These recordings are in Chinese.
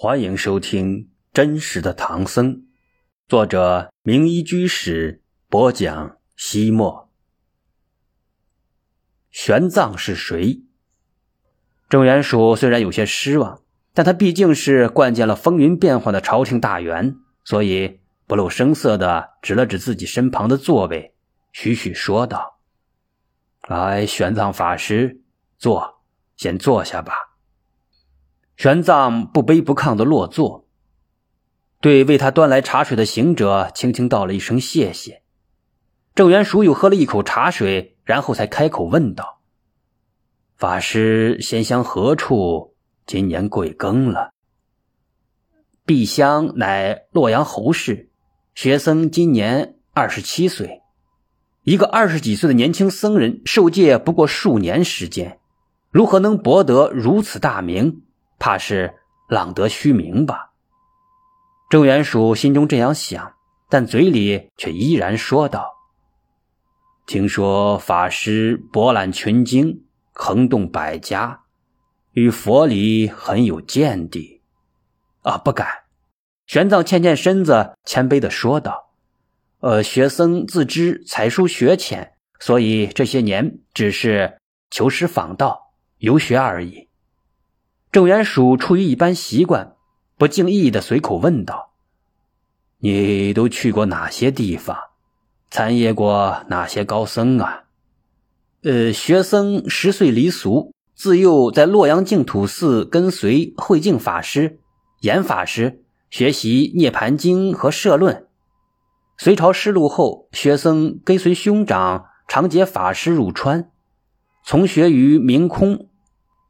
欢迎收听《真实的唐僧》，作者名医居士播讲。西莫，玄奘是谁？郑元曙虽然有些失望，但他毕竟是惯见了风云变幻的朝廷大员，所以不露声色的指了指自己身旁的座位，徐徐说道：“来，玄奘法师，坐，先坐下吧。”玄奘不卑不亢的落座，对为他端来茶水的行者轻轻道了一声谢谢。郑元叔又喝了一口茶水，然后才开口问道：“法师仙乡何处？今年贵庚了？”“碧乡乃洛阳侯氏，学僧今年二十七岁。一个二十几岁的年轻僧人，受戒不过数年时间，如何能博得如此大名？”怕是浪得虚名吧？郑元曙心中这样想，但嘴里却依然说道：“听说法师博览群经，横动百家，与佛理很有见地。”啊，不敢。玄奘欠欠身子，谦卑的说道：“呃，学僧自知才疏学浅，所以这些年只是求师访道，游学而已。”郑元曙出于一般习惯，不经意的随口问道：“你都去过哪些地方？参谒过哪些高僧啊？”“呃，学僧十岁离俗，自幼在洛阳净土寺跟随慧净法师、严法师学习《涅盘经》和社论。隋朝失路后，学僧跟随兄长长节法师入川，从学于明空、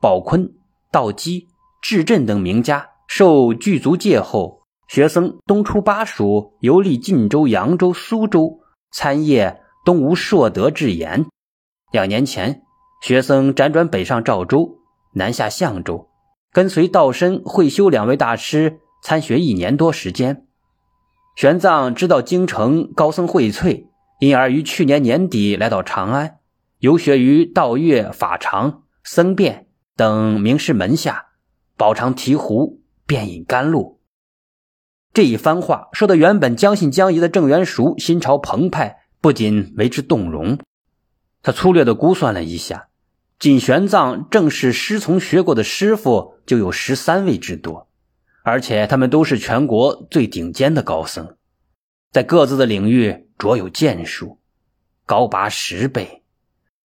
宝坤。”道基、智振等名家受具足戒后，学僧东出巴蜀，游历晋州、扬州、苏州，参谒东吴硕德智言。两年前，学僧辗转北上赵州，南下相州，跟随道深、慧修两位大师参学一年多时间。玄奘知道京城高僧荟萃，因而于去年年底来到长安，游学于道岳、法常、僧辩。等名师门下，饱尝醍醐，便饮甘露。这一番话说的，原本将信将疑的郑元赎心潮澎湃，不仅为之动容。他粗略的估算了一下，仅玄奘正式师从学过的师傅就有十三位之多，而且他们都是全国最顶尖的高僧，在各自的领域卓有建树，高拔十倍。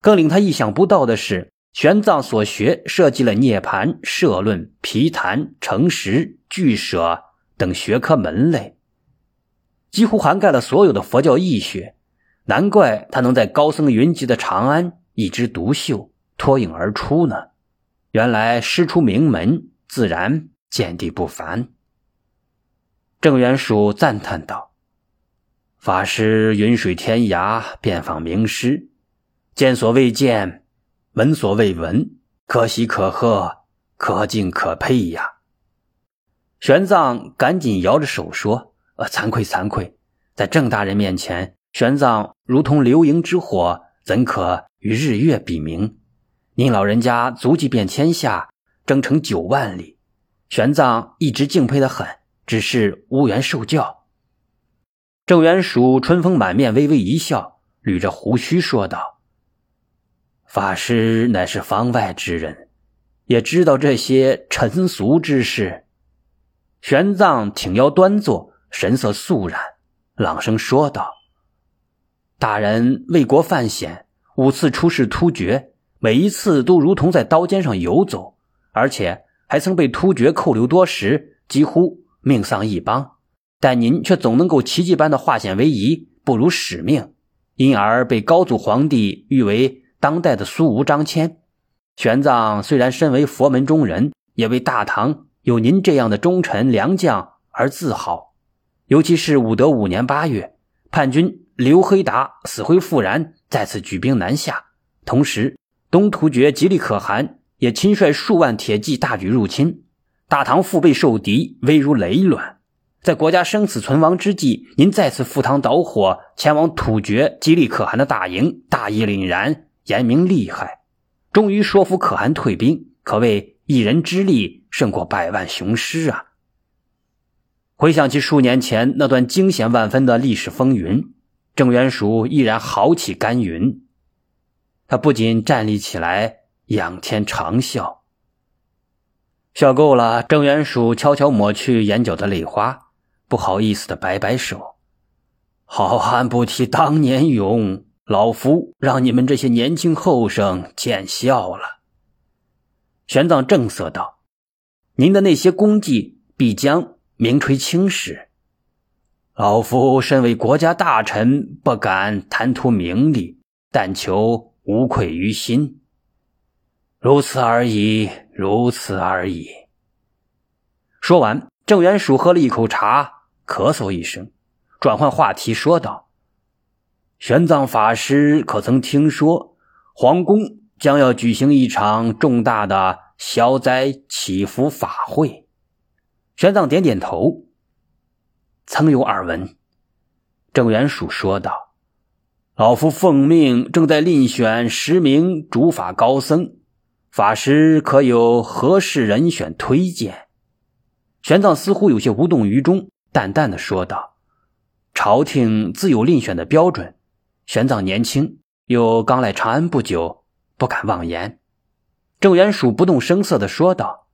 更令他意想不到的是。玄奘所学设计了涅盘、社论、皮谈、诚实、俱舍等学科门类，几乎涵盖了所有的佛教义学。难怪他能在高僧云集的长安一枝独秀，脱颖而出呢。原来师出名门，自然见地不凡。郑元曙赞叹道：“法师云水天涯，遍访名师，见所未见。”闻所未闻，可喜可贺，可敬可佩呀！玄奘赶紧摇着手说：“呃，惭愧惭愧，在郑大人面前，玄奘如同流萤之火，怎可与日月比明？您老人家足迹遍天下，征程九万里，玄奘一直敬佩的很，只是无缘受教。”郑元曙春风满面，微微一笑，捋着胡须说道。法师乃是方外之人，也知道这些尘俗之事。玄奘挺腰端坐，神色肃然，朗声说道：“大人为国犯险，五次出使突厥，每一次都如同在刀尖上游走，而且还曾被突厥扣留多时，几乎命丧一邦。但您却总能够奇迹般的化险为夷，不辱使命，因而被高祖皇帝誉为。”当代的苏吴张骞，玄奘虽然身为佛门中人，也为大唐有您这样的忠臣良将而自豪。尤其是武德五年八月，叛军刘黑达死灰复燃，再次举兵南下，同时东突厥吉利可汗也亲率数万铁骑大举入侵，大唐腹背受敌，危如累卵。在国家生死存亡之际，您再次赴汤蹈火，前往突厥吉利可汗的大营，大义凛然。严明厉害，终于说服可汗退兵，可谓一人之力胜过百万雄师啊！回想起数年前那段惊险万分的历史风云，郑元蜀依然豪气干云。他不仅站立起来，仰天长啸。笑够了，郑元蜀悄悄抹去眼角的泪花，不好意思的摆摆手：“好汉不提当年勇，老夫让你们这些年轻后生见笑了。”玄奘正色道：“您的那些功绩必将名垂青史，老夫身为国家大臣，不敢贪图名利，但求无愧于心。”如此而已，如此而已。说完，郑元蜀喝了一口茶，咳嗽一声，转换话题说道：“玄奘法师可曾听说，皇宫将要举行一场重大的消灾祈福法会？”玄奘点点头，曾有耳闻。郑元蜀说道：“老夫奉命，正在另选十名主法高僧。”法师可有合适人选推荐？玄奘似乎有些无动于衷，淡淡的说道：“朝廷自有另选的标准。玄奘年轻，又刚来长安不久，不敢妄言。”郑元蜀不动声色的说道：“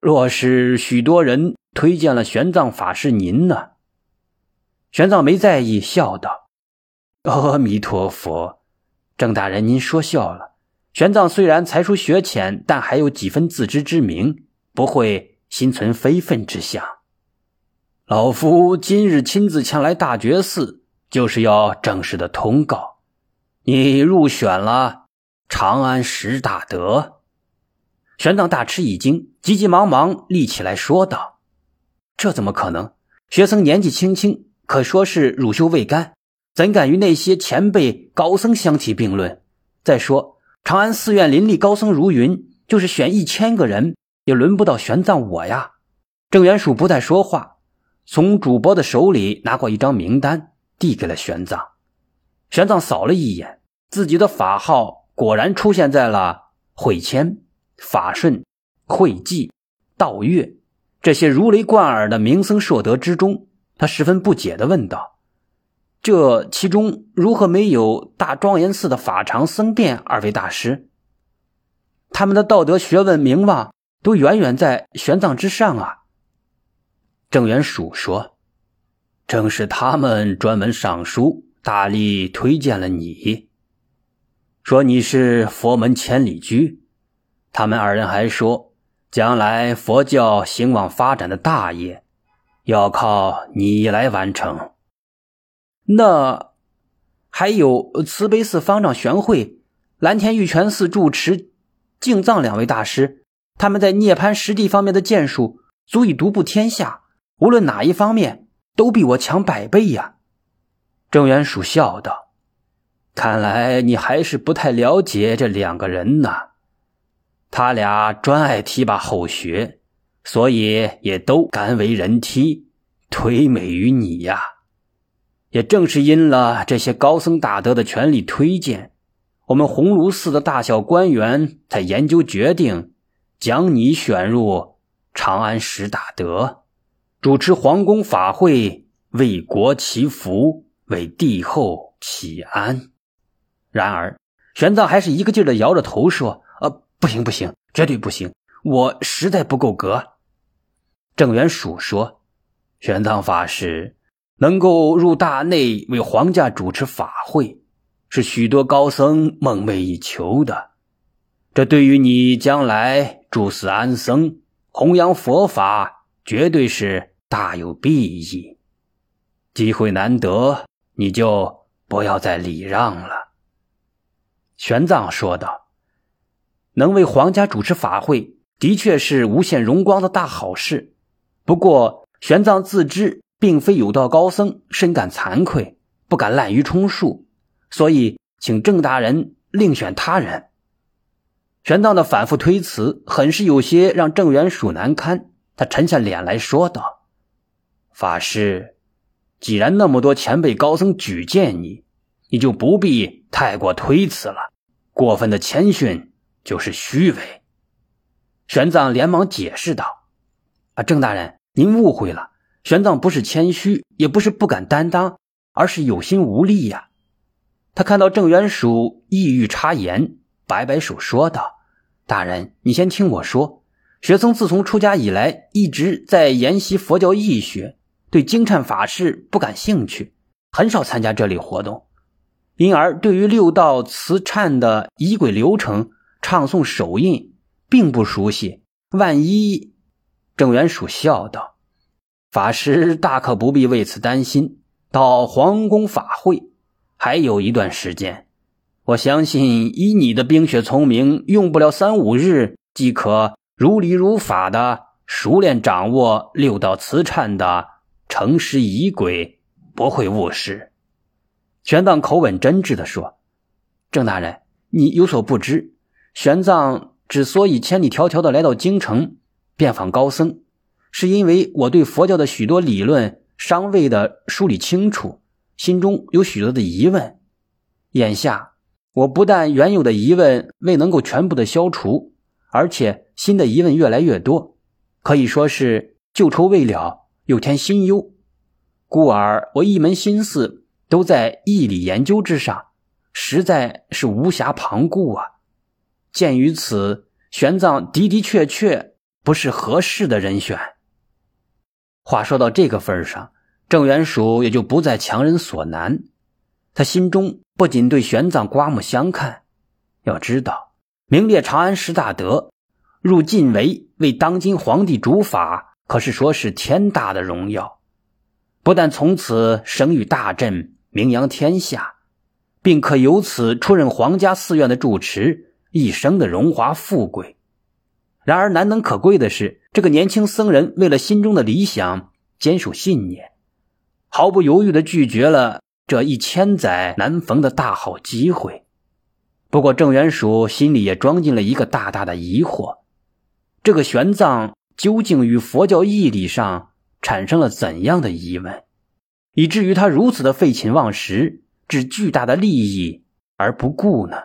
若是许多人推荐了玄奘法师，您呢？”玄奘没在意，笑道：“阿弥陀佛，郑大人，您说笑了。”玄奘虽然才疏学浅，但还有几分自知之明，不会心存非分之想。老夫今日亲自前来大觉寺，就是要正式的通告：你入选了长安十大德。玄奘大吃一惊，急急忙忙立起来说道：“这怎么可能？学僧年纪轻轻，可说是乳臭未干，怎敢与那些前辈高僧相提并论？再说。”长安寺院林立高僧如云，就是选一千个人，也轮不到玄奘我呀。郑元蜀不再说话，从主播的手里拿过一张名单，递给了玄奘。玄奘扫了一眼，自己的法号果然出现在了慧谦、法顺、慧济、道月这些如雷贯耳的名僧硕德之中。他十分不解地问道。这其中如何没有大庄严寺的法常僧辩二位大师？他们的道德、学问、名望都远远在玄奘之上啊！郑元蜀说：“正是他们专门上书，大力推荐了你，说你是佛门千里驹。他们二人还说，将来佛教兴旺发展的大业，要靠你来完成。”那还有慈悲寺方丈玄慧、蓝田玉泉寺住持净藏两位大师，他们在涅槃实地方面的建树足以独步天下，无论哪一方面都比我强百倍呀。郑元蜀笑道：“看来你还是不太了解这两个人呐。他俩专爱提拔后学，所以也都甘为人梯，推美于你呀。”也正是因了这些高僧大德的全力推荐，我们鸿胪寺的大小官员才研究决定，将你选入长安十大德，主持皇宫法会，为国祈福，为帝后祈安。然而，玄奘还是一个劲儿的摇着头说：“呃，不行，不行，绝对不行，我实在不够格。”郑元蜀说：“玄奘法师。”能够入大内为皇家主持法会，是许多高僧梦寐以求的。这对于你将来住寺安僧、弘扬佛法，绝对是大有裨益。机会难得，你就不要再礼让了。”玄奘说道。“能为皇家主持法会，的确是无限荣光的大好事。不过，玄奘自知。”并非有道高僧，深感惭愧，不敢滥竽充数，所以请郑大人另选他人。玄奘的反复推辞，很是有些让郑元蜀难堪。他沉下脸来说道：“法师，既然那么多前辈高僧举荐你，你就不必太过推辞了。过分的谦逊就是虚伪。”玄奘连忙解释道：“啊，郑大人，您误会了。”玄奘不是谦虚，也不是不敢担当，而是有心无力呀。他看到郑元蜀意欲插言，摆摆手说道：“大人，你先听我说。学僧自从出家以来，一直在研习佛教义学，对经忏法事不感兴趣，很少参加这类活动，因而对于六道慈忏的仪轨流程、唱诵手印并不熟悉。万一……”郑元属笑道。法师大可不必为此担心。到皇宫法会还有一段时间，我相信以你的冰雪聪明，用不了三五日即可如理如法的熟练掌握六道慈忏的成诗仪轨，不会误事。玄奘口吻真挚地说：“郑大人，你有所不知，玄奘之所以千里迢迢的来到京城遍访高僧。”是因为我对佛教的许多理论尚未的梳理清楚，心中有许多的疑问。眼下我不但原有的疑问未能够全部的消除，而且新的疑问越来越多，可以说是旧愁未了，又添新忧。故而我一门心思都在义理研究之上，实在是无暇旁顾啊。鉴于此，玄奘的的确确不是合适的人选。话说到这个份上，郑元蜀也就不再强人所难。他心中不仅对玄奘刮目相看，要知道名列长安十大德，入晋围为当今皇帝主法，可是说是天大的荣耀。不但从此声誉大振，名扬天下，并可由此出任皇家寺院的住持，一生的荣华富贵。然而难能可贵的是，这个年轻僧人为了心中的理想，坚守信念，毫不犹豫地拒绝了这一千载难逢的大好机会。不过，郑元蜀心里也装进了一个大大的疑惑：这个玄奘究竟与佛教义理上产生了怎样的疑问，以至于他如此的废寝忘食，置巨大的利益而不顾呢？